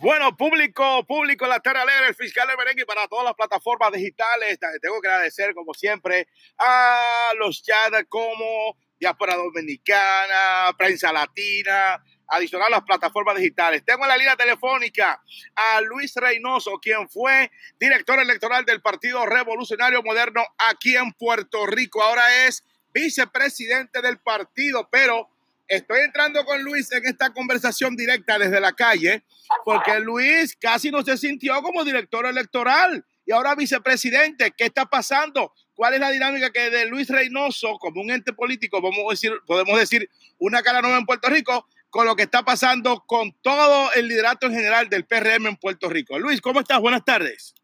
Bueno, público, público, la Tierra Alegre, el fiscal merengue para todas las plataformas digitales. Tengo que agradecer, como siempre, a los chats como Diáspora Dominicana, Prensa Latina, adicional a las plataformas digitales. Tengo en la línea telefónica a Luis Reynoso, quien fue director electoral del Partido Revolucionario Moderno aquí en Puerto Rico. Ahora es vicepresidente del partido, pero estoy entrando con Luis en esta conversación directa desde la calle, porque Luis casi no se sintió como director electoral y ahora vicepresidente. ¿Qué está pasando? ¿Cuál es la dinámica que de Luis Reynoso, como un ente político, a decir, podemos decir una cara nueva en Puerto Rico, con lo que está pasando con todo el liderato en general del PRM en Puerto Rico? Luis, ¿cómo estás? Buenas tardes.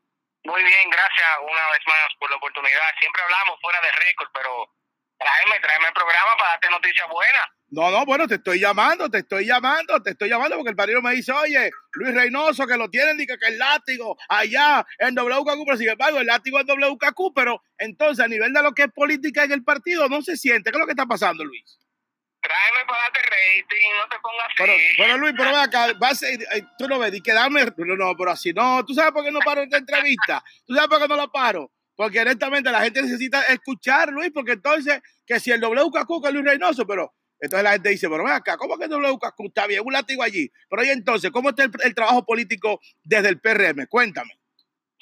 Muy bien, gracias una vez más por la oportunidad. Siempre hablamos fuera de récord, pero tráeme, tráeme el programa para darte noticias buenas. No, no, bueno, te estoy llamando, te estoy llamando, te estoy llamando porque el padrino me dice, oye, Luis Reynoso, que lo tienen, y que, el látigo allá en WKQ, pero sin embargo, el látigo en WKQ, pero entonces a nivel de lo que es política en el partido no se siente. ¿Qué es lo que está pasando, Luis? Tráeme para darte rating, no te pongas así. Pero, pero Luis, pero acá, vas, eh, tú no ves, y quedarme, no, no, pero así no, tú sabes por qué no paro esta entrevista, tú sabes por qué no la paro. Porque honestamente la gente necesita escuchar, Luis, porque entonces, que si el WKQ que es Luis Reynoso, pero entonces la gente dice, pero ven acá, ¿cómo que el WKQ está bien? Un látigo allí. Pero y entonces, ¿cómo está el, trabajo político desde el PRM? Cuéntame.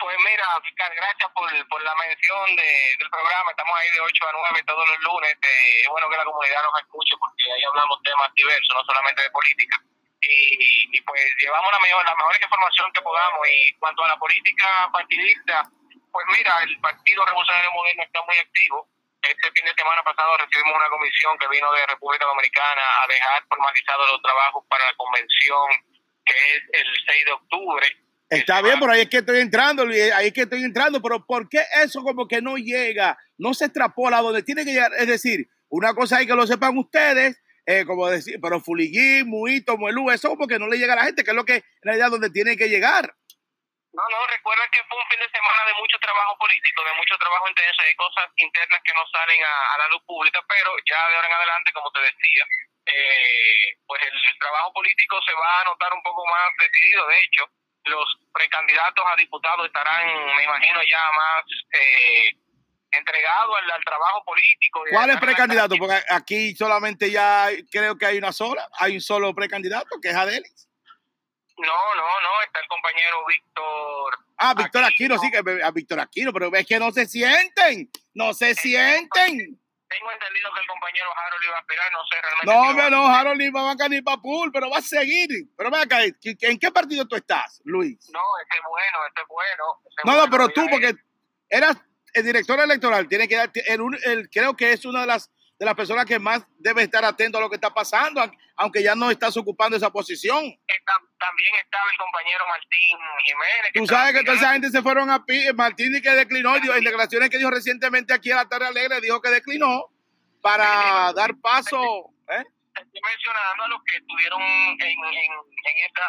Pues mira, fiscal, gracias por, la mención de, del programa. Estamos ahí de 8 a 9 todos los lunes. es bueno que la comunidad nos escuche porque ahí hablamos temas diversos, no solamente de política. Y, y pues llevamos la mejor, la mejor información que podamos. Y cuanto a la política partidista, pues mira, el Partido Revolucionario Moderno está muy activo. Este fin de semana pasado recibimos una comisión que vino de República Dominicana a dejar formalizados los trabajos para la convención que es el 6 de octubre. Está bien, por ahí es que estoy entrando, ahí es que estoy entrando, pero ¿por qué eso como que no llega, no se extrapola donde tiene que llegar? Es decir, una cosa hay que lo sepan ustedes, eh, como decir, pero Fuliguín, Muito, Muelú, eso como que no le llega a la gente, que es lo que en realidad donde tiene que llegar. No, no, recuerda que fue un fin de semana de mucho trabajo político, de mucho trabajo intenso, hay cosas internas que no salen a, la luz pública, pero ya de ahora en adelante, como te decía, eh, pues el, trabajo político se va a notar un poco más decidido. De hecho, los precandidatos a diputados estarán, me imagino, ya más eh, entregados al, trabajo político. ¿Cuál es precandidato? Porque aquí solamente ya creo que hay una sola, hay un solo precandidato, que es Adelis. No, no, no, está el compañero Víctor. Ah, Víctor Aquino, sí, que a Víctor Aquino, pero es que no se sienten, no se sienten. Tengo entendido que el compañero Harold iba a aspirar, no sé realmente. No, no, Harold ni va a ni para pool, pero va a seguir. Pero ven acá, ¿en qué partido tú estás, Luis? No, este es bueno, este es bueno. no, no, pero tú, porque eras el director electoral, tiene que dar, el, el, creo que es una de las de las personas que más debe estar atento a lo que está pasando, aunque ya no estás ocupando esa posición. También estaba el compañero Martín Jiménez. Tú sabes que toda esa gente se fueron a Martín y que declinó, en declaraciones que dijo recientemente aquí a la Tarde Alegre, dijo que declinó para dar paso. ¿eh? Estoy mencionando a los que estuvieron en, en, en esta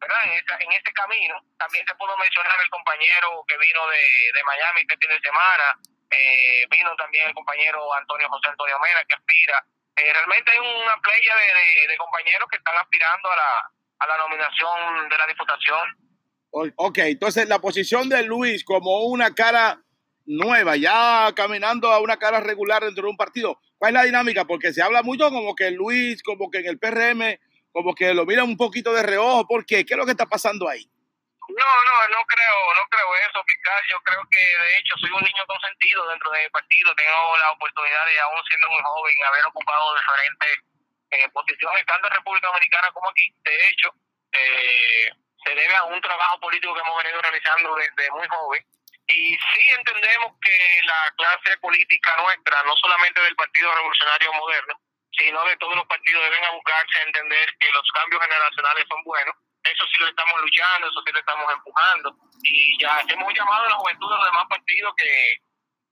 ¿verdad? En, esta, en este camino. También te puedo mencionar el compañero que vino de, de Miami este fin de semana, eh, vino también el compañero Antonio José Antonio Mena que aspira. Eh, realmente hay una playa de, compañeros que están aspirando a la, a la nominación de la diputación. Ok, entonces la posición de Luis como una cara nueva, ya caminando a una cara regular dentro de un partido. ¿Cuál es la dinámica? Porque se habla mucho como que Luis, como que en el PRM, como que lo mira un poquito de reojo. ¿Por qué? ¿Qué es lo que está pasando ahí? No, no, no creo, no creo eso, fiscal. Yo creo que de hecho soy un niño consentido dentro de mi partido. Tengo la oportunidad de, aún siendo muy joven, haber ocupado diferentes eh, posiciones, tanto en República Dominicana como aquí. De hecho, eh, se debe a un trabajo político que hemos venido realizando desde muy joven. Y sí entendemos que la clase política nuestra, no solamente del Partido Revolucionario Moderno, sino de todos los partidos, deben buscarse a entender que los cambios generacionales son buenos eso sí lo estamos luchando, eso sí lo estamos empujando. Y ya hemos llamado a la juventud de los demás partidos que,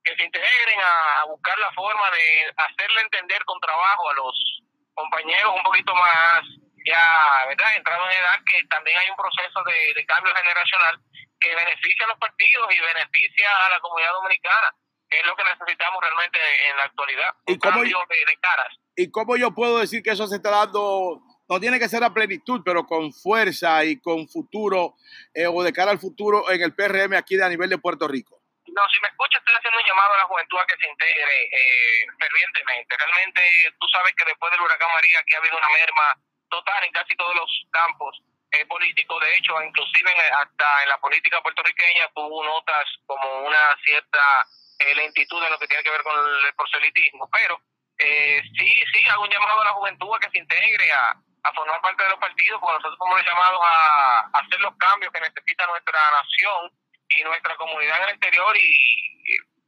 que se integren a, buscar la forma de hacerle entender con trabajo a los compañeros un poquito más ya, ¿verdad? Entrado en edad, que también hay un proceso de, cambio generacional que beneficia a los partidos y beneficia a la comunidad dominicana, que es lo que necesitamos realmente en la actualidad. ¿Y cómo, de, de caras. ¿Y cómo yo puedo decir que eso se está dando no tiene que ser a plenitud, pero con fuerza y con futuro eh, o de cara al futuro en el PRM aquí de a nivel de Puerto Rico? No, si me escucha, estoy haciendo un llamado a la juventud a que se integre eh, fervientemente. Realmente, tú sabes que después del huracán María aquí ha habido una merma total en casi todos los campos eh, políticos. De hecho, inclusive hasta en la política puertorriqueña tuvo notas como una cierta eh, lentitud en lo que tiene que ver con el proselitismo. Pero eh, sí, sí, hago un llamado a la juventud a que se integre a, a formar parte de los partidos, porque nosotros somos llamados a hacer los cambios que necesita nuestra nación y nuestra comunidad en el exterior y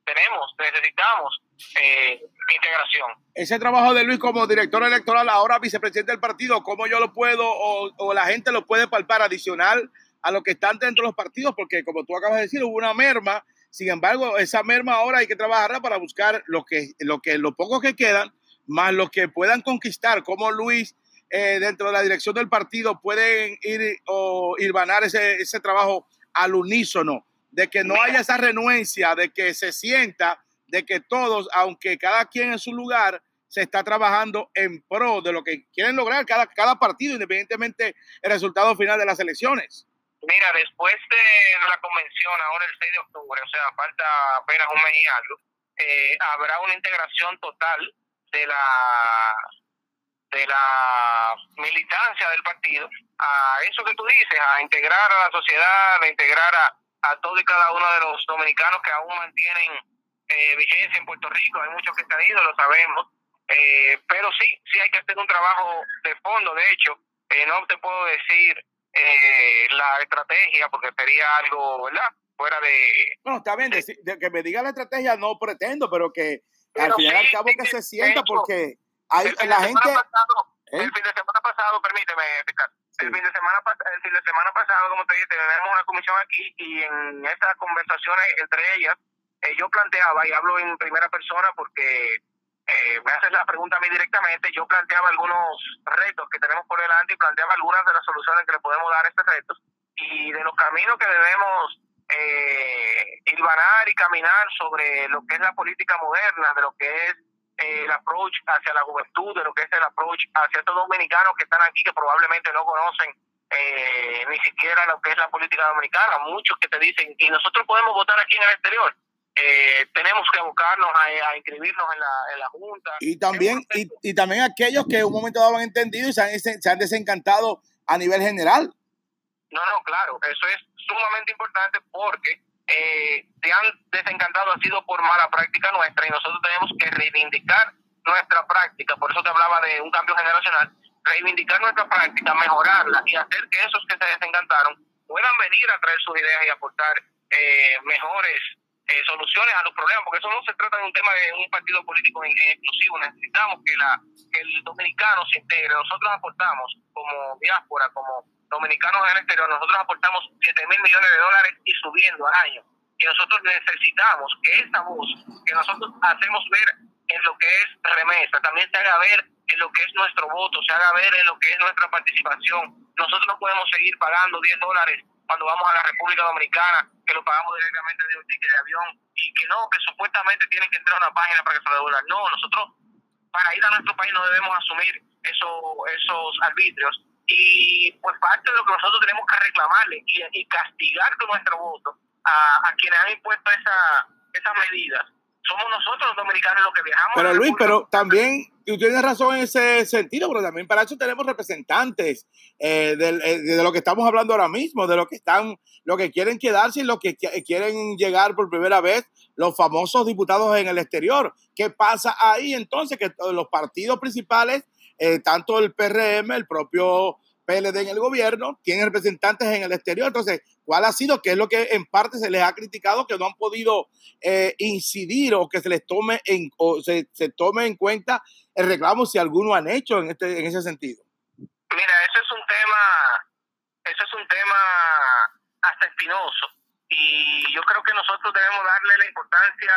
tenemos, necesitamos eh, integración. Ese trabajo de Luis como director electoral, ahora vicepresidente del partido, ¿cómo yo lo puedo o, o, la gente lo puede palpar adicional a lo que están dentro de los partidos? Porque como tú acabas de decir, hubo una merma, sin embargo, esa merma ahora hay que trabajarla para buscar lo que, lo que, lo poco que quedan, más lo que puedan conquistar, como Luis eh, dentro de la dirección del partido pueden ir o irvanar ese, ese trabajo al unísono de que no haya esa renuencia, de que se sienta, de que todos, aunque cada quien en su lugar, se está trabajando en pro de lo que quieren lograr cada, cada partido, independientemente del resultado final de las elecciones. Mira, después de la convención, ahora el 6 de octubre, o sea, falta apenas un mes y algo, eh, habrá una integración total de la de la militancia del partido a eso que tú dices, a integrar a la sociedad, a integrar a, a todos y cada uno de los dominicanos que aún mantienen eh, vigencia en Puerto Rico. Hay muchos que están ido, lo sabemos. Eh, pero sí, sí hay que hacer un trabajo de fondo. De hecho, eh, no te puedo decir eh, la estrategia porque sería algo, ¿verdad? Fuera de... Bueno, está bien, de, de que me diga la estrategia no pretendo, pero que pero al fin y al cabo que se sienta hecho, porque hay la gente... Pasado, ¿eh? El fin de semana pasado, permíteme, Ricardo. El fin de semana el fin de semana pasado, como te dije, tenemos una comisión aquí y en esas conversaciones entre ellas eh, yo planteaba y hablo en primera persona porque eh, me haces la pregunta a mí directamente, yo planteaba algunos retos que tenemos por delante y planteaba algunas de las soluciones que le podemos dar a estos retos. Y de los caminos que debemos eh, y caminar sobre lo que es la política moderna, de lo que es el approach hacia la juventud, de lo que es el approach hacia estos dominicanos que están aquí que probablemente no conocen eh, ni siquiera lo que es la política dominicana. Muchos que te dicen, y nosotros podemos votar aquí en el exterior. Eh, tenemos que abocarnos a, a inscribirnos en la, en la Junta. Y también, y, y, también aquellos que en un momento dado han entendido y se han, se han desencantado a nivel general. No, no, claro, eso es sumamente importante porque eh, se han desencantado ha sido por mala práctica nuestra y nosotros tenemos que reivindicar nuestra práctica, por eso te hablaba de un cambio generacional, reivindicar nuestra práctica, mejorarla y hacer que esos que se desencantaron puedan venir a traer sus ideas y aportar eh, mejores eh, soluciones a los problemas, porque eso no se trata de un tema de un partido político en exclusivo, necesitamos que, la, que el dominicano se integre, nosotros aportamos como diáspora, como dominicanos en el exterior, nosotros aportamos 7 mil millones de dólares y subiendo al año. Y nosotros necesitamos que esa voz que nosotros hacemos ver en lo que es remesa, también se haga ver en lo que es nuestro voto, se haga ver en lo que es nuestra participación. Nosotros no podemos seguir pagando 10 dólares cuando vamos a la República Dominicana, que lo pagamos directamente de un ticket de avión y que no, que supuestamente tienen que entrar a una página para que se devuelvan. No, nosotros para ir a nuestro país no debemos asumir eso, esos arbitrios y pues parte de lo que nosotros tenemos que reclamarle y, y castigar con nuestro voto a, a quienes han impuesto esa, esas medidas somos nosotros los dominicanos los que viajamos. Pero Luis, pero también tú tienes razón en ese sentido, pero también para eso tenemos representantes eh, de, de, lo que estamos hablando ahora mismo, de lo que están, lo que quieren quedarse y lo que quieren llegar por primera vez, los famosos diputados en el exterior. ¿Qué pasa ahí entonces? Que los partidos principales, eh, tanto el PRM, el propio PLD en el gobierno, tienen representantes en el exterior. Entonces, ¿cuál ha sido? ¿Qué es lo que en parte se les ha criticado? Que no han podido eh, incidir o que se les tome en, o se, tome en cuenta el reclamo si alguno han hecho en, este, en ese sentido. Mira, eso es un tema, eso es un tema hasta espinoso. Y yo creo que nosotros debemos darle la importancia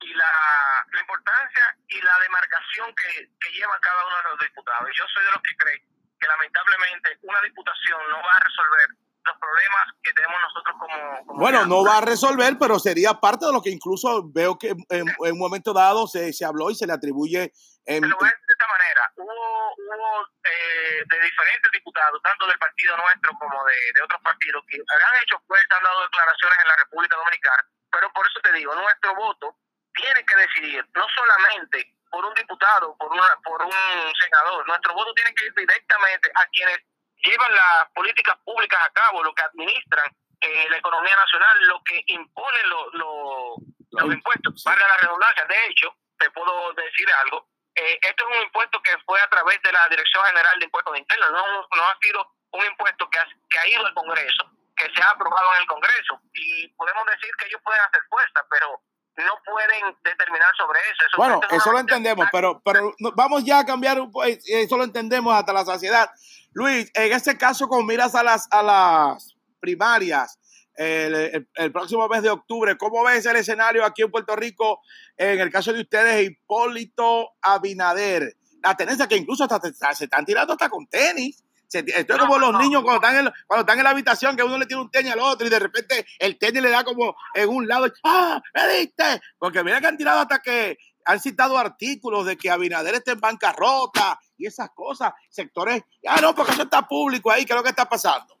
y la, la importancia y la demarcación que, que lleva cada uno de los diputados. Yo soy de los que creen que lamentablemente una diputación no va a resolver los problemas que tenemos nosotros como... como bueno, no va a resolver, pero sería parte de lo que incluso veo que en, en un momento dado se, se habló y se le atribuye... En... Te lo voy a decir de esta manera. Hubo, hubo eh, de diferentes diputados, tanto del partido nuestro como de, de otros partidos, que han hecho pues, han dado declaraciones en la República Dominicana, pero por eso te digo, nuestro voto tiene que decidir no solamente por un diputado, por, una, por un senador, nuestro voto tiene que ir directamente a quienes llevan las políticas públicas a cabo, lo que administran eh, la economía nacional, lo que imponen los impuestos, valga la redundancia. De hecho, te puedo decir algo, eh, esto es un impuesto que fue a través de la Dirección General de Impuestos Internos, no, no ha sido un impuesto que ha, que ha ido al Congreso, que se ha aprobado en el Congreso. Y podemos decir que ellos pueden hacer fuerza, pero no pueden determinar sobre eso. bueno, eso lo entendemos, pero, pero vamos ya a cambiar, eso lo entendemos hasta la saciedad. Luis, en este caso, con miras a las, a las primarias, el, el, próximo mes de octubre. ¿Cómo ves el escenario aquí en Puerto Rico en el caso de ustedes, Hipólito Abinader? La tendencia que incluso hasta se están tirando hasta con tenis. Esto es como los niños cuando están, en, cuando están en la habitación, que uno le tira un tenis al otro y de repente el tenis le da como en un lado. ¡Ah! ¡Me diste! Porque mira que han tirado hasta que han citado artículos de que Abinader está en bancarrota y esas cosas, sectores. Ah, no, porque eso está público ahí, ¿qué es lo que está pasando?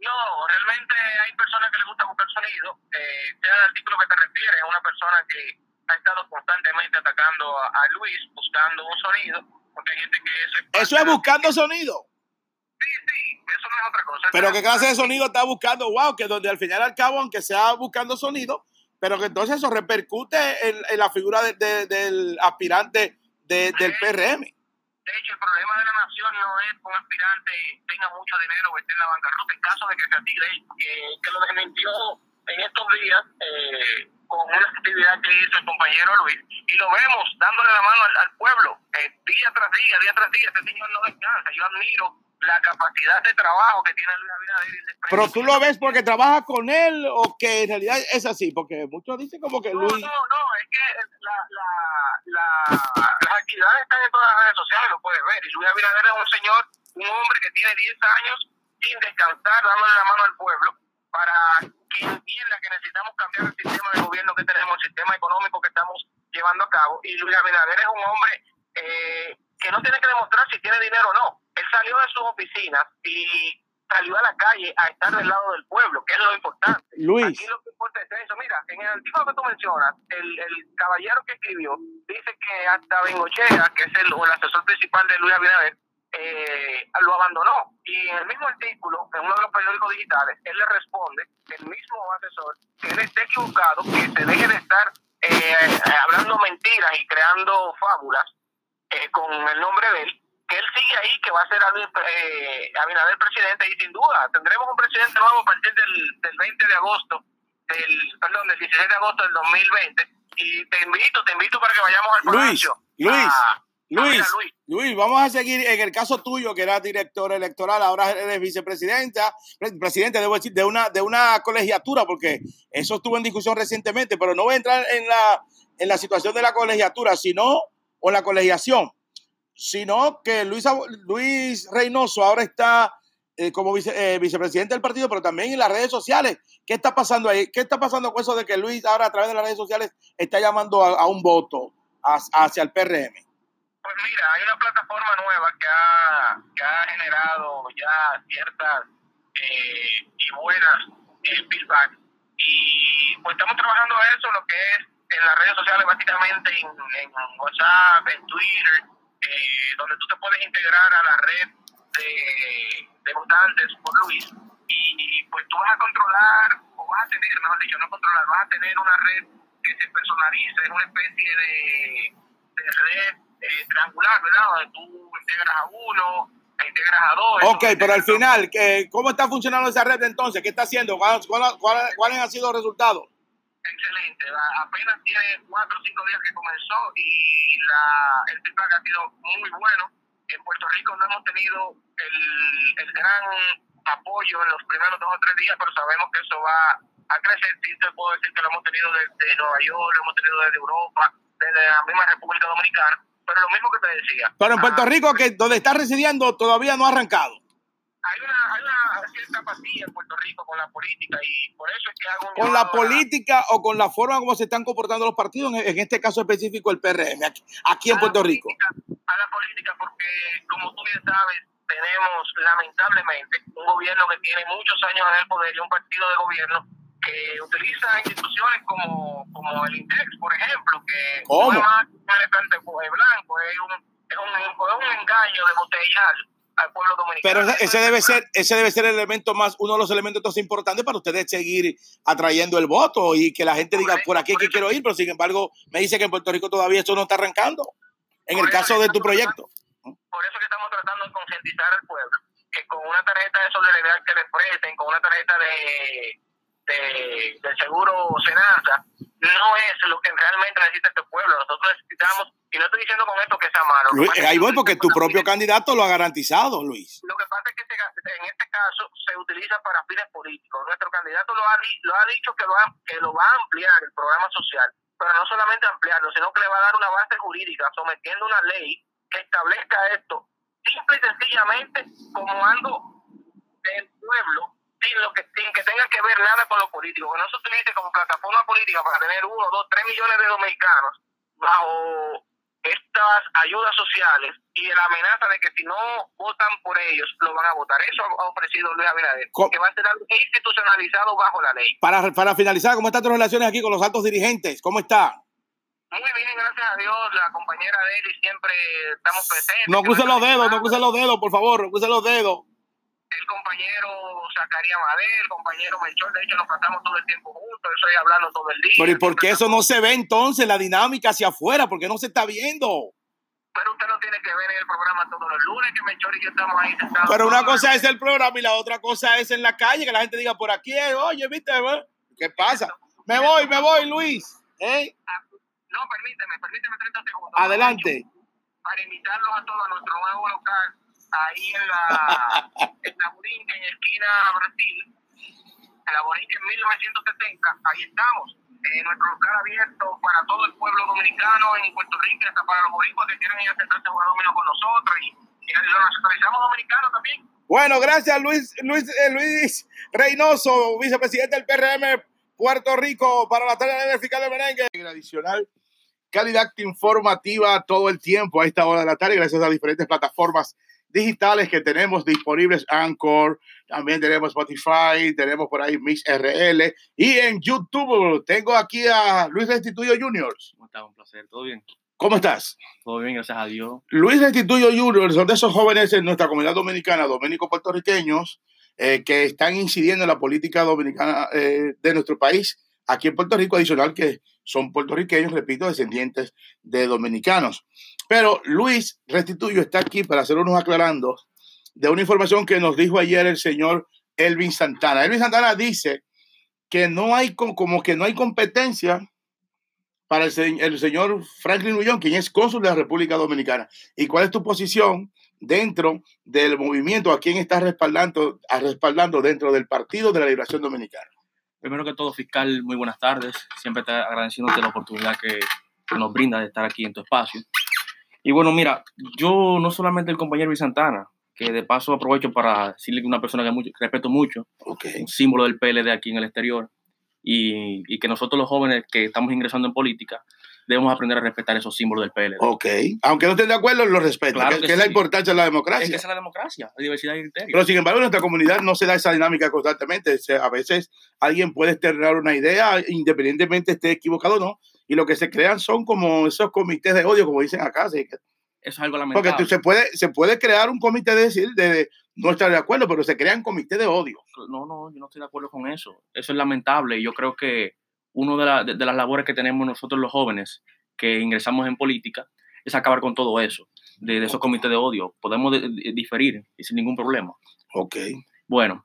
No, realmente hay personas que les gusta buscar sonido. Eh, sea el artículo que te refieres, es una persona que ha estado constantemente atacando a, Luis, buscando un sonido, porque hay gente que es... ¿Eso es buscando sonido? Sí, sí, eso no es otra cosa. Pero ¿qué clase de sonido está buscando? Wow, que donde al final al cabo, aunque sea buscando sonido, pero que entonces eso repercute en, la figura del aspirante del PRM. De hecho, el problema de la nación no es que un aspirante tenga mucho dinero o esté en la bancarrota, en caso de que sea así, que, que lo desmintió en estos días eh, con una actividad que hizo el compañero Luis, y lo vemos dándole la mano al, pueblo, eh, día tras día, día tras día, este señor no descansa. Yo admiro la capacidad de trabajo que tiene Luis Abinader. Pero tú lo ves porque trabaja con él o que en realidad es así, porque muchos dicen como que Luis... No, no, no, es que la, la, la, las actividades están en todas las redes sociales, lo puedes ver, y Luis Abinader es un señor, un hombre que tiene 10 años sin descansar, dándole la mano al pueblo para que entienda que necesitamos cambiar el sistema de gobierno que tenemos, el sistema económico que estamos llevando a cabo, y Luis Abinader es un hombre eh, que no tiene que demostrar si tiene dinero o no él salió de sus oficinas y salió a la calle a estar del lado del pueblo, que es lo importante. Luis. Aquí lo que importa es eso. Mira, en el artículo que tú mencionas, el, el caballero que escribió dice que hasta Bengochea, que es el, el asesor principal de Luis Abinader, eh, lo abandonó. Y en el mismo artículo, en uno de los periódicos digitales, él le responde, el mismo asesor, que él esté equivocado, que se deje de estar eh, hablando mentiras y creando fábulas eh, con el nombre de él, que él sigue ahí, que va a ser eh, Abinader presidente y sin duda tendremos un presidente nuevo a partir del, del 20 de agosto, del, perdón, del 16 de agosto del 2020 y te invito, te invito para que vayamos al Luis, Luis, Luis, Luis, Luis, vamos a seguir en el caso tuyo, que eras director electoral, ahora eres vicepresidenta, presidente, debo decir, de una, de una colegiatura, porque eso estuvo en discusión recientemente, pero no voy a entrar en la, en la situación de la colegiatura, sino o la colegiación sino que Luis, Luis Reynoso ahora está eh, como eh, vicepresidente del partido, pero también en las redes sociales. ¿Qué está pasando ahí? ¿Qué está pasando con eso de que Luis ahora a través de las redes sociales está llamando a, un voto hacia el PRM? Pues mira, hay una plataforma nueva que ha, que ha generado ya ciertas eh, y buenas feedback. Y pues estamos trabajando eso, lo que es en las redes sociales, básicamente en, en WhatsApp, en Twitter, eh, donde tú te puedes integrar a la red de, de votantes por Luis y pues tú vas a controlar o vas a tener, mejor dicho, no controlar, vas a tener una red que se personaliza, es una especie de, de red eh, triangular, ¿verdad? Donde tú integras a uno, integras a dos. Ok, pero al final, ¿cómo está funcionando esa red entonces? ¿Qué está haciendo? ¿Cuáles, cuáles han sido los resultados? Excelente. Apenas tiene cuatro o cinco días que comenzó y la, el feedback ha sido muy bueno. En Puerto Rico no hemos tenido el, el gran apoyo en los primeros dos o tres días, pero sabemos que eso va a crecer. Sí, te puedo decir que lo hemos tenido desde Nueva York, lo hemos tenido desde Europa, desde la misma República Dominicana, pero lo mismo que te decía. Pero en Puerto ah, Rico, que donde está residiendo, todavía no ha arrancado hay una, apatía en Puerto Rico con la política y por eso es que hago un ¿Con la política o con la forma como se están comportando los partidos, en, este caso específico el PRM, aquí, en Puerto Rico? A la política porque, como tú bien sabes, tenemos lamentablemente un gobierno que tiene muchos años en el poder y un partido de gobierno que utiliza instituciones como, como el INDEX, por ejemplo, que ¿Cómo? no es más un blanco, es un, es, un, es un engaño de botellar al pueblo dominicano. Pero ese, ese debe ser, ese debe ser el elemento más, uno de los elementos más importantes para ustedes seguir atrayendo el voto y que la gente diga por aquí que quiero ir, pero sin embargo me dice que en Puerto Rico todavía eso no está arrancando. En el caso de tu proyecto. Por eso que estamos tratando de concientizar al pueblo, que con una tarjeta de solidaridad que les presten, con una tarjeta de, de, del seguro Senasa, no es lo que realmente necesita este pueblo. Nosotros necesitamos, y no estoy diciendo con esto que sea malo. Luis, ahí voy porque tu propio candidato lo ha garantizado, Luis. Lo que pasa es que en este caso se utiliza para fines políticos. Nuestro candidato lo ha, lo ha dicho que, lo ha, que lo va a ampliar el programa social, pero no solamente ampliarlo, sino que le va a dar una base jurídica sometiendo una ley que establezca esto simple y sencillamente como algo del pueblo sin, lo que, sin que tenga que ver nada con lo político, que no se utilice como plataforma política para tener uno, dos, tres millones de dominicanos bajo estas ayudas sociales y la amenaza de que si no votan por ellos, lo van a votar. Eso ha ofrecido Luis Abinader, que va a ser algo institucionalizado bajo la ley. Para, para finalizar, ¿cómo están tus relaciones aquí con los altos dirigentes? ¿Cómo está? Muy bien, gracias a Dios, la compañera Deli siempre estamos presentes. No cruce los dedos, no cruce los dedos, por favor, no cruce los dedos. El compañero Zacarías Madel, el compañero Melchor, de hecho nos pasamos todo el tiempo juntos, estoy hablando todo el día. Pero ¿y por qué eso no se ve entonces, la dinámica hacia afuera? ¿Por qué no se está viendo? Pero usted no tiene que ver en el programa todos los lunes que Melchor y yo estamos ahí sentados. Pero una cosa es el programa y la otra cosa es en la calle, que la gente diga por aquí, eh, oye, ¿viste? eh? ¿Qué pasa? Me voy, me voy, Luis. ¿Eh? No, permíteme, permíteme 30 segundos. Adelante. Para invitarlos a todos a nuestro nuevo local, ahí en la, en la Borinquen, en esquina Brasil, en la Borinquen 1970, ahí estamos. Eh, nuestro local abierto para todo el pueblo dominicano en Puerto Rico, hasta para los boricuas que quieren ir a sentarse a jugar dominó con nosotros y, y lo nacionalizamos dominicano también. Bueno, gracias Luis, Luis, eh, Luis Reynoso, vicepresidente del PRM Puerto Rico para la tarea del fiscal de merengue. Adicional, calidad informativa todo el tiempo a esta hora de la tarde, gracias a diferentes plataformas digitales que tenemos disponibles, Anchor, también tenemos Spotify, tenemos por ahí Mix RL y en YouTube tengo aquí a Luis Restituyo Jr. ¿Cómo estás? Un placer. ¿Todo bien? ¿Cómo estás? Todo bien, gracias a Dios. Luis Restituyo Jr. son de esos jóvenes en nuestra comunidad dominicana, dominicos puertorriqueños, eh, que están incidiendo en la política dominicana eh, de nuestro país, aquí en Puerto Rico, adicional que son puertorriqueños, repito, descendientes de dominicanos. Pero Luis Restituyo está aquí para hacer unos aclarando de una información que nos dijo ayer el señor Elvin Santana. Elvin Santana dice que no hay co- como que no hay competencia para el, se- el señor Franklin Ullón, quien es cónsul de la República Dominicana. ¿Y cuál es tu posición dentro del movimiento? ¿A quién estás respaldando, respaldando dentro del Partido de la Liberación Dominicana? Primero que todo, fiscal, muy buenas tardes. Siempre te agradeciéndote la oportunidad que, que nos brinda de estar aquí en tu espacio. Y bueno, mira, yo no solamente el compañero Luis Santana, que de paso aprovecho para decirle que una persona que, mucho, que respeto mucho, un símbolo del PLD aquí en el exterior, y, y que nosotros los jóvenes que estamos ingresando en política debemos aprender a respetar esos símbolos del PLD. Ok. Aunque no estén de acuerdo, lo respeto. Claro que, que que es la sí. importancia de la Es democracia. que esa es la democracia, la diversidad de criterios. Pero sin embargo, en nuestra comunidad no se da esa dinámica constantemente. A veces alguien puede externar una idea, independientemente esté equivocado o no, y lo que se crean son como esos comités de odio, como dicen acá. así que- Eso es algo Porque lamentable. tú- se, puede, se puede crear un comité de decir, de, de no estar de acuerdo, pero se crean comités de odio. No, no, yo no estoy de acuerdo con eso. Eso es lamentable y yo creo que una de, la- de- de las labores que tenemos nosotros los jóvenes que ingresamos en política es acabar con todo eso, de, de esos comités de odio. Podemos de- de- diferir y sin ningún problema. Ok. Bueno,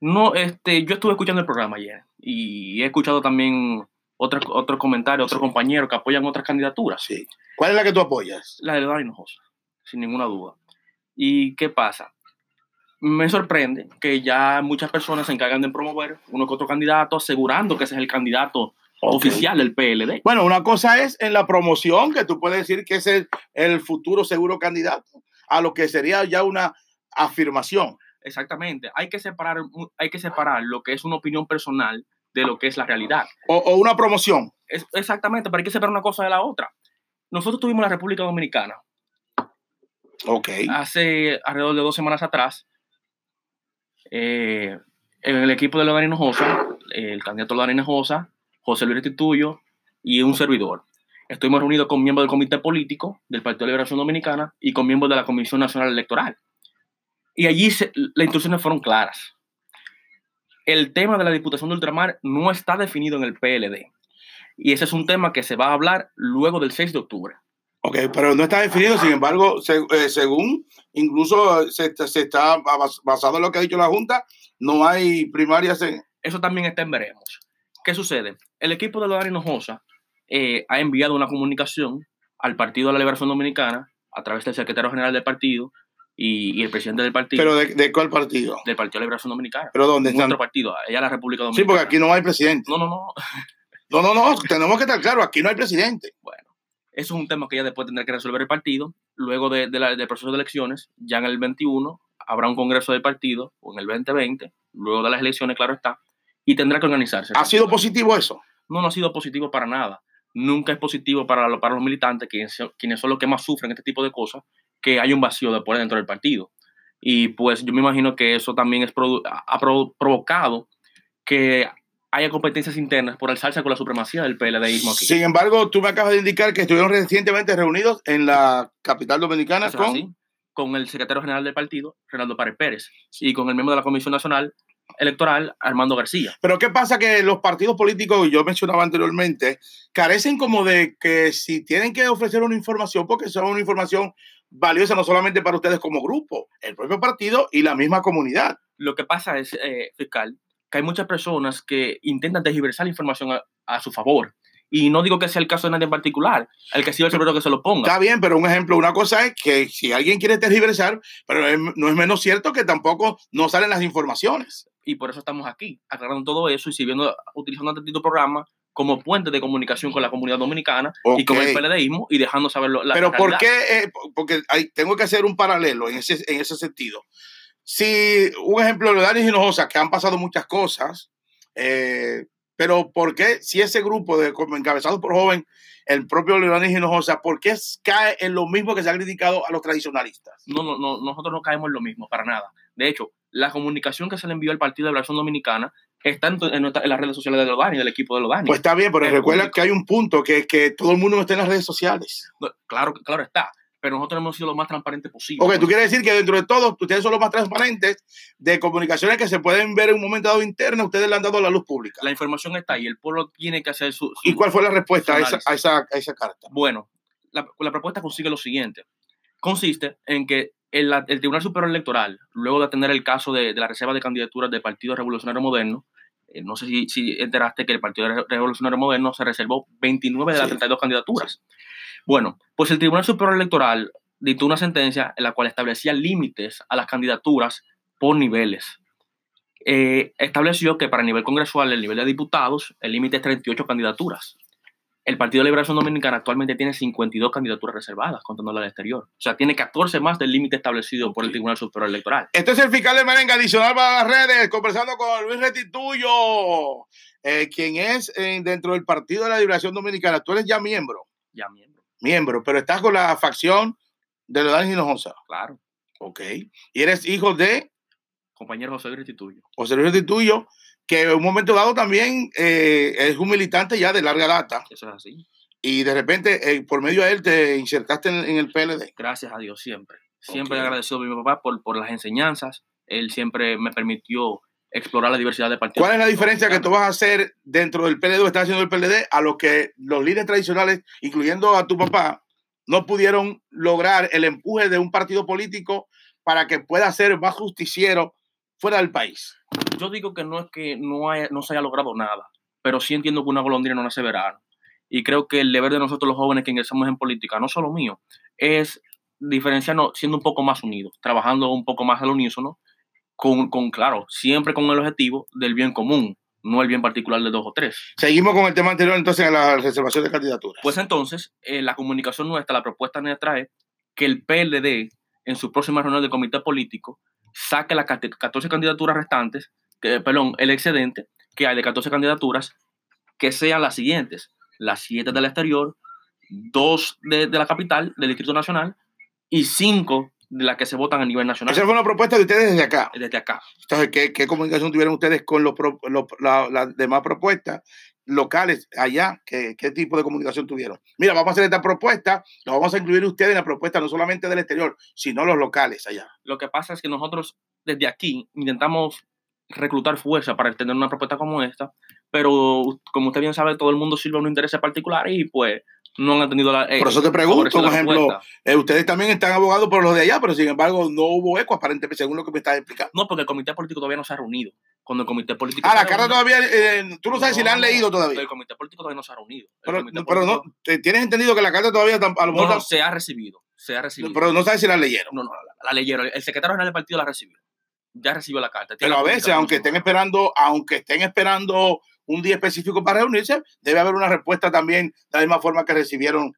no, este, yo estuve escuchando el programa ayer y he escuchado también otros otros comentarios, otros compañeros que apoyan otras candidaturas. Sí. ¿Cuál es la que tú apoyas? La de Eduardo Hinojosa, sin ninguna duda. ¿Y qué pasa? Me sorprende que ya muchas personas se encargan de promover uno que otro candidato, asegurando que ese es el candidato oficial del PLD. Bueno, una cosa es en la promoción, que tú puedes decir que es el, el futuro seguro candidato, a lo que sería ya una afirmación. Exactamente. Hay que separar, hay que separar lo que es una opinión personal de lo que es la realidad. O, o una promoción. Es, exactamente, pero hay que separar una cosa de la otra. Nosotros tuvimos la República Dominicana Ok. Hace alrededor de dos semanas atrás, eh, en el equipo de Leonardo Hinojosa, el candidato Leonardo Hinojosa, José Luis Tituyo y un servidor. Estuvimos reunidos con miembros del comité político del Partido de Liberación Dominicana y con miembros de la Comisión Nacional Electoral. Y allí se- las instrucciones fueron claras. El tema de la Diputación de Ultramar no está definido en el PLD. Y ese es un tema que se va a hablar luego del 6 de octubre. Ok, pero no está definido, sin embargo, se- eh, según incluso se, está- se está bas- basado en lo que ha dicho la Junta, no hay primarias en... Eso también está en veremos. ¿Qué sucede? El equipo de Lodan Hinojosa eh, ha enviado una comunicación al Partido de la Liberación Dominicana a través del secretario general del partido y, y el presidente del partido, ¿Pero de, de cuál partido? del Partido de la Liberación Dominicana. ¿Pero dónde están? Nuestro partido, allá la República Sí, Dominicana. porque aquí no hay presidente. No, no, no. No, no, no, tenemos que estar claros, aquí no hay presidente. Bueno, eso es un tema que ya después tendrá que resolver el partido. Luego de, de la- del proceso de elecciones, ya en el 21 habrá un congreso del partido, o en el 2020, luego de las elecciones, claro está, y tendrá que organizarse. ¿Ha sido positivo eso? No, no ha sido positivo para nada. Nunca es positivo para, lo- para los militantes, quienes, son- quienes son los que más sufren este tipo de cosas, que hay un vacío de poder dentro del partido. Y pues yo me imagino que eso también es ha pro- provocado que haya competencias internas por alzarse con la supremacía del PLDismo aquí. Sin embargo, tú me acabas de indicar que estuvieron recientemente reunidos en la capital dominicana con... así, con el secretario general del partido, Renaldo Párez Pérez, y con el miembro de la Comisión Nacional Electoral, Armando García. Pero ¿qué pasa? Que los partidos políticos, yo mencionaba anteriormente, carecen como de que si tienen que ofrecer una información, porque es una información valiosa no solamente para ustedes como grupo, el propio partido y la misma comunidad. Lo que pasa es, eh, fiscal, que hay muchas personas que intentan tergiversar la información a, a su favor. Y no digo que sea el caso de nadie en particular, el que sido el primero que se lo ponga. Está bien, pero un ejemplo, una cosa es que si alguien quiere tergiversar, pero no es menos cierto que tampoco no salen las informaciones. Y por eso estamos aquí, aclarando todo eso y sirviendo, utilizando este tipo de programa como puente de comunicación con la comunidad dominicana y con el. PLDismo y dejando saber la Pero ¿por qué? eh, porque hay- tengo que hacer un paralelo en ese, en ese sentido. Si, un ejemplo, de Dani Hinojosa, que han pasado muchas cosas, eh, pero ¿por qué si ese grupo de encabezado por joven, el propio Leonis Hinojosa, ¿por qué cae en lo mismo que se ha criticado a los tradicionalistas? No, no, no, nosotros no caemos en lo mismo, para nada. De hecho, la comunicación que se le envió al Partido de Liberación Dominicana está en, en en las redes sociales de Lodani, del equipo de Lodani. Pues está bien, pero recuerda público. que hay un punto que es que todo el mundo no está en las redes sociales. Claro, claro está, pero nosotros hemos sido lo más transparente posible. Ok, tú quieres decir que dentro de todo, ustedes son los más transparentes de comunicaciones que se pueden ver en un momento dado interna, ustedes le han dado a la luz pública. La información está ahí, el pueblo tiene que hacer su... su- ¿Y cuál fue la respuesta a esa, a esa, a esa carta? Bueno, la, la propuesta consigue lo siguiente. Consiste en que el, el Tribunal Superior Electoral, luego de atender el caso de, de la reserva de candidaturas del Partido Revolucionario Moderno, no sé si, si enteraste que el Partido Re- Revolucionario Moderno se reservó 29 de las Sí. 32 candidaturas. Bueno, pues el Tribunal Superior Electoral dictó una sentencia en la cual establecía límites a las candidaturas por niveles. Eh, estableció que para el nivel congresual, el nivel de diputados, el límite es 38 candidaturas. El Partido de Liberación Dominicana actualmente tiene 52 candidaturas reservadas, contando al exterior. O sea, tiene 14 más del límite establecido por el Tribunal Superior Electoral. Este es el fiscal de merengue adicional para las redes, conversando con Luis Restituyo, eh, quien es eh, dentro del Partido de la Liberación Dominicana. Tú eres ya miembro, Ya miembro, miembro, pero estás con la facción de Leodanis Hinojosa. claro. Ok. Y eres hijo de Compañero José Luis Restituyo. José Luis Restituyo, que en un momento dado también eh, es un militante ya de larga data. Eso es así. Y de repente, eh, por medio de él, te insertaste en, en el PLD. Gracias a Dios siempre. Siempre Ok. he agradecido a mi papá por, por las enseñanzas. Él siempre me permitió explorar la diversidad de partidos. ¿Cuál es la diferencia que tú vas a hacer dentro del PLD o estás haciendo el PLD a lo que los líderes tradicionales, incluyendo a tu papá, no pudieron lograr el empuje de un partido político para que pueda ser más justiciero fuera del país? Yo digo que no es que no, haya- no se haya logrado nada, pero sí entiendo que una golondrina no nace verano. Y creo que el deber de nosotros los jóvenes que ingresamos en política, no solo mío, es diferenciarnos siendo un poco más unidos, trabajando un poco más al unísono, con, con, claro, siempre con el objetivo del bien común, no el bien particular de dos o tres. Seguimos con el tema anterior, entonces, a la reservación de candidaturas. Pues entonces, eh, la comunicación nuestra, la propuesta nuestra es que el PLD, en su próxima reunión del comité político, saque las 14 candidaturas restantes, que, perdón, el excedente que hay de 14 candidaturas, que sean las siguientes: las 7 del exterior, 2 de, de la capital, del Distrito Nacional, y 5 de las que se votan a nivel nacional. Esa fue una propuesta de ustedes desde acá. Desde acá. Entonces, ¿qué, qué comunicación tuvieron ustedes con los, pro- los- la- las demás propuestas locales allá? ¿Qué, ¿Qué tipo de comunicación tuvieron? Mira, vamos a hacer esta propuesta, lo vamos a incluir ustedes en la propuesta no solamente del exterior, sino los locales allá. Lo que pasa es que nosotros desde aquí intentamos reclutar fuerza para tener una propuesta como esta, pero como usted bien sabe, todo el mundo sirve a un interés particular y pues no han tenido la... eh, Por eso te pregunto, por ejemplo. Eh, ustedes también están abogados por los de allá, pero sin embargo no hubo eco aparentemente, según lo que me estás explicando. No, porque el comité político todavía no se ha reunido. Cuando el comité político... Ah, la carta todavía, eh, tú no sabes si la han leído todavía. El comité político todavía no se ha reunido. Pero, pero no, tienes entendido que la carta todavía a lo no, mejor no, tam- se ha recibido. Se ha recibido. pero no sabes si la leyeron. No, no, la, la leyeron. El secretario general del partido la recibió. Ya recibió la carta. Pero a veces, aunque estén esperando, aunque estén esperando un día específico para reunirse, debe haber una respuesta también de la misma forma que recibieron.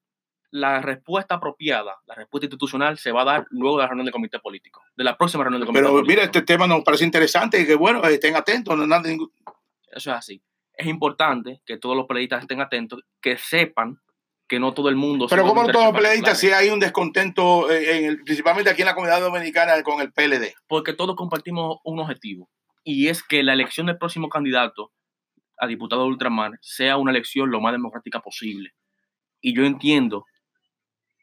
La respuesta apropiada, la respuesta institucional, se va a dar luego de la reunión del comité político. De la próxima reunión del comité Pero político. mira, este tema nos parece interesante y que bueno, estén atentos. No, es nada- ningún- Eso es así. Es importante que todos los peleadistas estén atentos, que sepan que no todo el mundo... Pero como todos los peleadistas, particular. hay un descontento, eh, en el- principalmente aquí en la comunidad dominicana con el PLD. Porque todos compartimos un objetivo. Y es que la elección del próximo candidato a diputado de Ultramar sea una elección lo más democrática posible. Y yo entiendo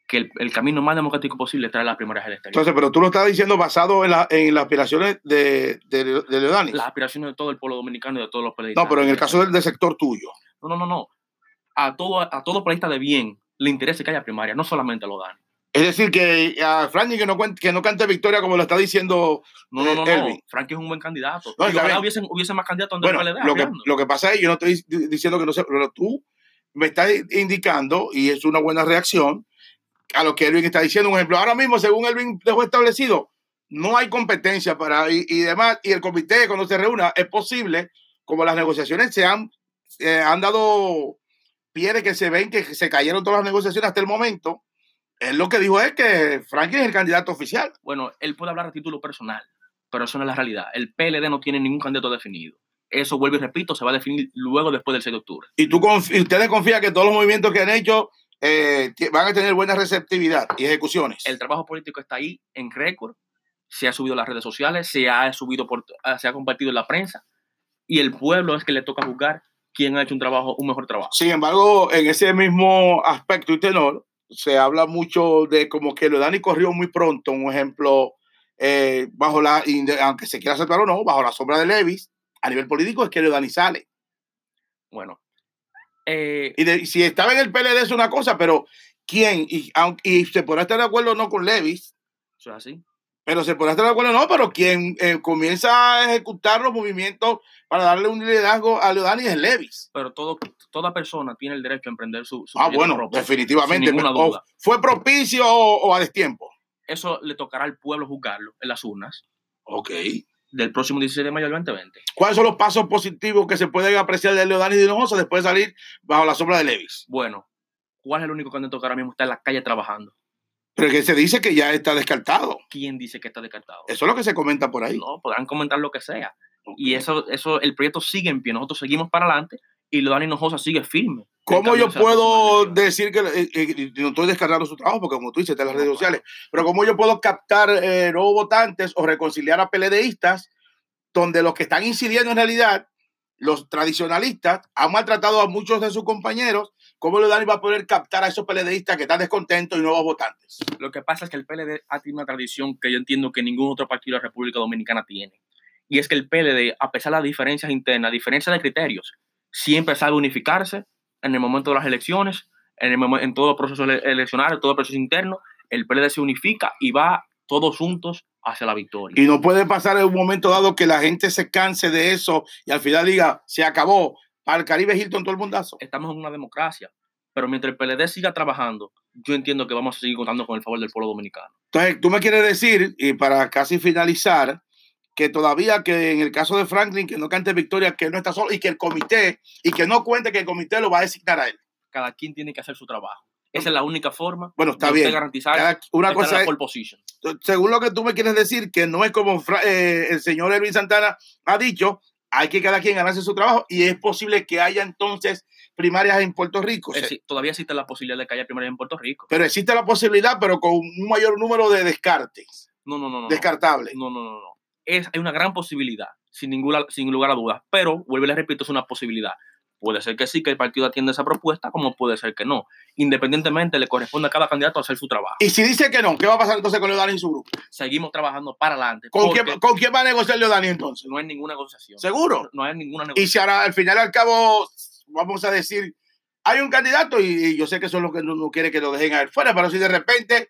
que el, el camino más democrático posible es traer las primarias al exterior. Entonces, pero tú lo estás diciendo basado en, la- en las aspiraciones de, de, de las aspiraciones de todo el pueblo dominicano y de todos los peleadistas. No, pero en el caso del, del sector tuyo. No, no, no, no. A todo, a todo de bien le interesa que haya primaria, no solamente a los dan. Es decir, que a Franklin que no, que no cante victoria como lo está diciendo. No, no, no, Eh, no. Elvin. Frankie es un buen candidato. No, ojalá hubiesen, hubiesen más candidatos donde Bueno, el PLD lo que, lo que pasa es, yo no estoy di- diciendo que no sé, pero tú me estás indicando, y es una buena reacción, a lo que Elvin está diciendo. Un ejemplo, ahora mismo, según Elvin dejó establecido, no hay competencia para, y, y demás, y el comité cuando se reúna, es posible, como las negociaciones se han, eh, han dado pie de que se ven que se cayeron todas las negociaciones hasta el momento, él lo que dijo es que Franklin es el candidato oficial. Bueno, él puede hablar a título personal, pero eso no es la realidad. El PLD no tiene ningún candidato definido. Eso, vuelvo y repito, se va a definir luego después del 6 de octubre. y tú y ustedes confían que todos los movimientos que han hecho eh, van a tener buena receptividad y ejecuciones. El trabajo político está ahí en récord, se ha subido a las redes sociales, se ha subido por, se ha compartido en la prensa y el pueblo es que le toca juzgar quién ha hecho un trabajo, un mejor trabajo. Sin embargo, en ese mismo aspecto y tenor, se habla mucho de como que Leodani corrió muy pronto, un ejemplo, eh, bajo la, aunque se quiera aceptar o no, bajo la sombra de Levis, a nivel político es que Leodani sale. Bueno, eh, Y, de- si estaba en el PLD es una cosa, pero ¿quién? Y, aunque, y se podrá estar de acuerdo o no con Levis, eso es así. Pero se podrá estar de acuerdo no, pero quien eh, comienza a ejecutar los movimientos para darle un liderazgo a Leodani es Levis. Pero todo, toda persona tiene el derecho a emprender su, su Ah, bueno, propio, definitivamente. sin ninguna pero, o duda. ¿Fue propicio o, o a destiempo? Eso le tocará al pueblo juzgarlo en las urnas Ok. del próximo 16 de mayo del 2020. ¿Cuáles son los pasos positivos que se pueden apreciar de Leodani Hinojosa después de salir bajo la sombra de Levis? Bueno, ¿cuál es el único candidato que ahora mismo está en la calle trabajando? Pero que se dice que ya está descartado. ¿Quién dice que está descartado? Eso es lo que se comenta por ahí. No, podrán comentar lo que sea. Y eso, eso, el proyecto sigue en pie. Nosotros seguimos para adelante y lo Dani Hinojosa sigue firme. ¿Cómo yo puedo decir que eh, eh, no estoy descargando su trabajo? Porque como tú dices, está en las redes sociales. Pero ¿cómo yo puedo captar eh, nuevos votantes o reconciliar a PLDistas donde los que están incidiendo en realidad, los tradicionalistas, han maltratado a muchos de sus compañeros? ¿Cómo Leodani va a poder captar a esos PLDistas que están descontentos y nuevos votantes? Lo que pasa es que el PLD ha tenido una tradición que yo entiendo que ningún otro partido de la República Dominicana tiene. Y es que el PLD, a pesar de las diferencias internas, diferencias de criterios, siempre sabe unificarse en el momento de las elecciones, en, el en todo el proceso ele- eleccionario, todo el proceso interno. El PLD se unifica y va todos juntos hacia la victoria. Y no puede pasar en un momento dado que la gente se canse de eso y al final diga, se acabó. Para el Caribe Hilton todo el mundazo. estamos en una democracia, pero mientras el PLD siga trabajando, yo entiendo que vamos a seguir contando con el favor del pueblo dominicano. Entonces, tú me quieres decir, y para casi finalizar, que todavía que en el caso de Franklin, que no cante victoria, que no está solo, y que el comité, y que no cuente que el comité lo va a designar a él. Cada quien tiene que hacer su trabajo. Esa es la única forma Bueno, está de bien. garantizar Cada- una cosa es, según lo que tú me quieres decir, que no es como eh, el señor Elvin Santana ha dicho, hay que cada quien ganarse su trabajo y es posible que haya entonces primarias en Puerto Rico. Decir, todavía existe la posibilidad de que haya primarias en Puerto Rico. Pero existe la posibilidad, pero con un mayor número de descartes. No, no, no. no Descartables. No, no, no, no. Es, hay una gran posibilidad, sin, ninguna, sin lugar a dudas. Pero, vuelvo y le repito, es una posibilidad. Puede ser que sí, que el partido atienda esa propuesta, como puede ser que no. Independientemente, le corresponde a cada candidato hacer su trabajo. Y si dice que no, ¿qué va a pasar entonces con Leodani y su grupo? Seguimos trabajando para adelante. ¿Con, quién, ¿Con quién va a negociar Leodani entonces? No hay ninguna negociación. ¿Seguro? No hay ninguna Y negociación. si ahora al final y al cabo, vamos a decir, hay un candidato y, y yo sé que eso es lo que no, no quiere que lo dejen a él fuera, pero si de repente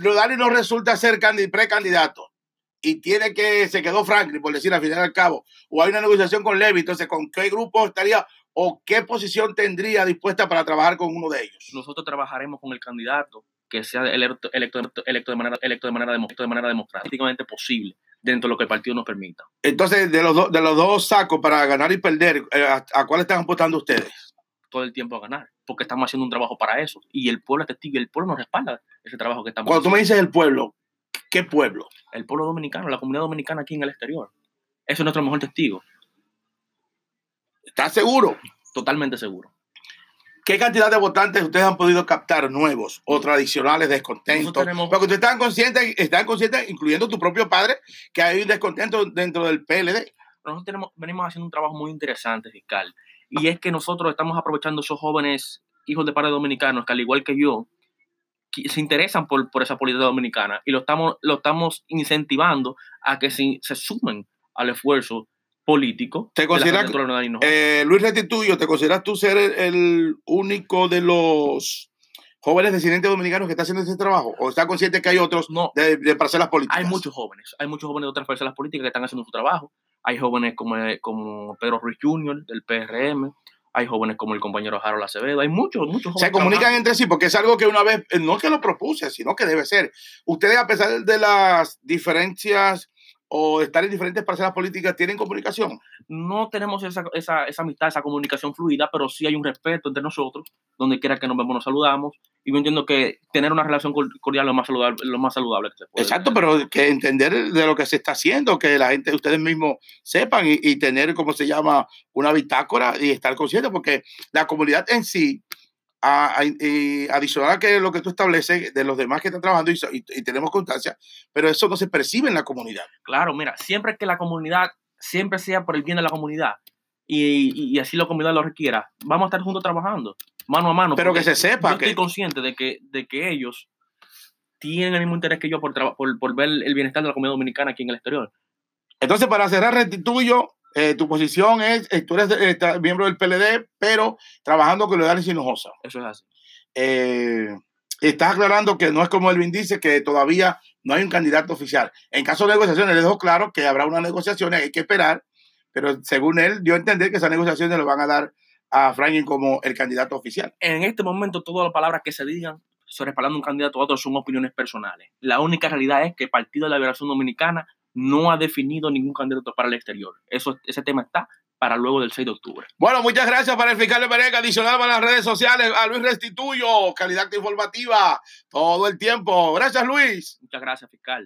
Leodani no resulta ser candi- precandidato y tiene que, se quedó Franklin, por decir al final y al cabo, o hay una negociación con Levy, entonces ¿con qué grupo estaría o qué posición tendría dispuesta para trabajar con uno de ellos? Nosotros trabajaremos con el candidato que sea electo, electo, electo de, manera, electo de, manera, de manera democráticamente posible dentro de lo que el partido nos permita. Entonces, de los, do- de los dos sacos para ganar y perder, eh, ¿a, a cuál están apostando ustedes? todo el tiempo a ganar, porque estamos haciendo un trabajo para eso. Y el pueblo es testigo, el pueblo nos respalda ese trabajo que estamos Cuando tú haciendo. me dices el pueblo, ¿qué pueblo? El pueblo dominicano, la comunidad dominicana aquí en el exterior. Eso es nuestro mejor testigo, ¿Estás seguro? totalmente seguro. ¿Qué cantidad de votantes ustedes han podido captar nuevos o tradicionales descontentos? Tenemos- Porque ustedes están conscientes, están conscientes, incluyendo tu propio padre, que hay un descontento dentro del PLD. Nosotros tenemos, venimos haciendo un trabajo muy interesante fiscal. Y es que nosotros estamos aprovechando esos jóvenes hijos de padres dominicanos que al igual que yo, se interesan por, por esa política dominicana y lo estamos, lo estamos incentivando a que se, se sumen al esfuerzo político. ¿Te de la considera- candidatura de Leonardo Hinojosa. Eh, Luis Restituyo, ¿te consideras tú ser el, el único de los jóvenes residentes dominicanos que está haciendo ese trabajo? ¿O está consciente que hay otros no, de, de parcelas políticas? hay muchos jóvenes, hay muchos jóvenes de otras fuerzas políticas que están haciendo su trabajo. Hay jóvenes como, como Pedro Ruiz Jr. del PRM, hay jóvenes como el compañero Harold Acevedo, hay muchos, muchos jóvenes. Se comunican trabajando. entre sí, porque es algo que una vez, eh, no que lo propuse, sino que debe ser. Ustedes, a pesar de las diferencias o estar en diferentes parcelas políticas, ¿tienen comunicación? no tenemos esa, esa, esa amistad, esa comunicación fluida, pero sí hay un respeto entre nosotros, donde quiera que nos vemos nos saludamos, y yo entiendo que tener una relación cor- cordial es lo más saludable, lo más saludable que se puede. Exacto, pero que entender de lo que se está haciendo, que la gente, ustedes mismos sepan y, y tener, como se llama, una bitácora y estar conscientes, porque la comunidad en sí, a- a- adicional a que lo que tú estableces de los demás que están trabajando y, so- y- y tenemos constancia, pero eso no se percibe en la comunidad. Claro, mira, siempre que la comunidad, siempre sea por el bien de la comunidad, y, y- así la comunidad lo requiera, vamos a estar juntos trabajando, mano a mano. Pero que se sepa Yo que- estoy consciente de que, de que ellos tienen el mismo interés que yo por, por, por ver el bienestar de la comunidad dominicana aquí en el exterior. Entonces, para cerrar, restituyo, eh, tu posición es, eh, tú eres eh, miembro del PLD, pero trabajando con Leodani Hinojosa. Eso es así. Eh, estás aclarando que no es como Elvin dice, que todavía no hay un candidato oficial. En caso de negociaciones, le dejo claro que habrá unas negociaciones, hay que esperar, pero según él dio a entender que esas negociaciones le van a dar a Franklin como el candidato oficial. en este momento todas las palabras que se digan sobre respaldando un candidato a otro son opiniones personales. La única realidad es que el Partido de la Liberación Dominicana no ha definido ningún candidato para el exterior. Eso, ese tema está para luego del 6 de octubre. Bueno, muchas gracias para el fiscal de Merengue, adicional para las redes sociales, a Luis Restituyo, calidad informativa, todo el tiempo. Gracias, Luis. Muchas gracias, fiscal.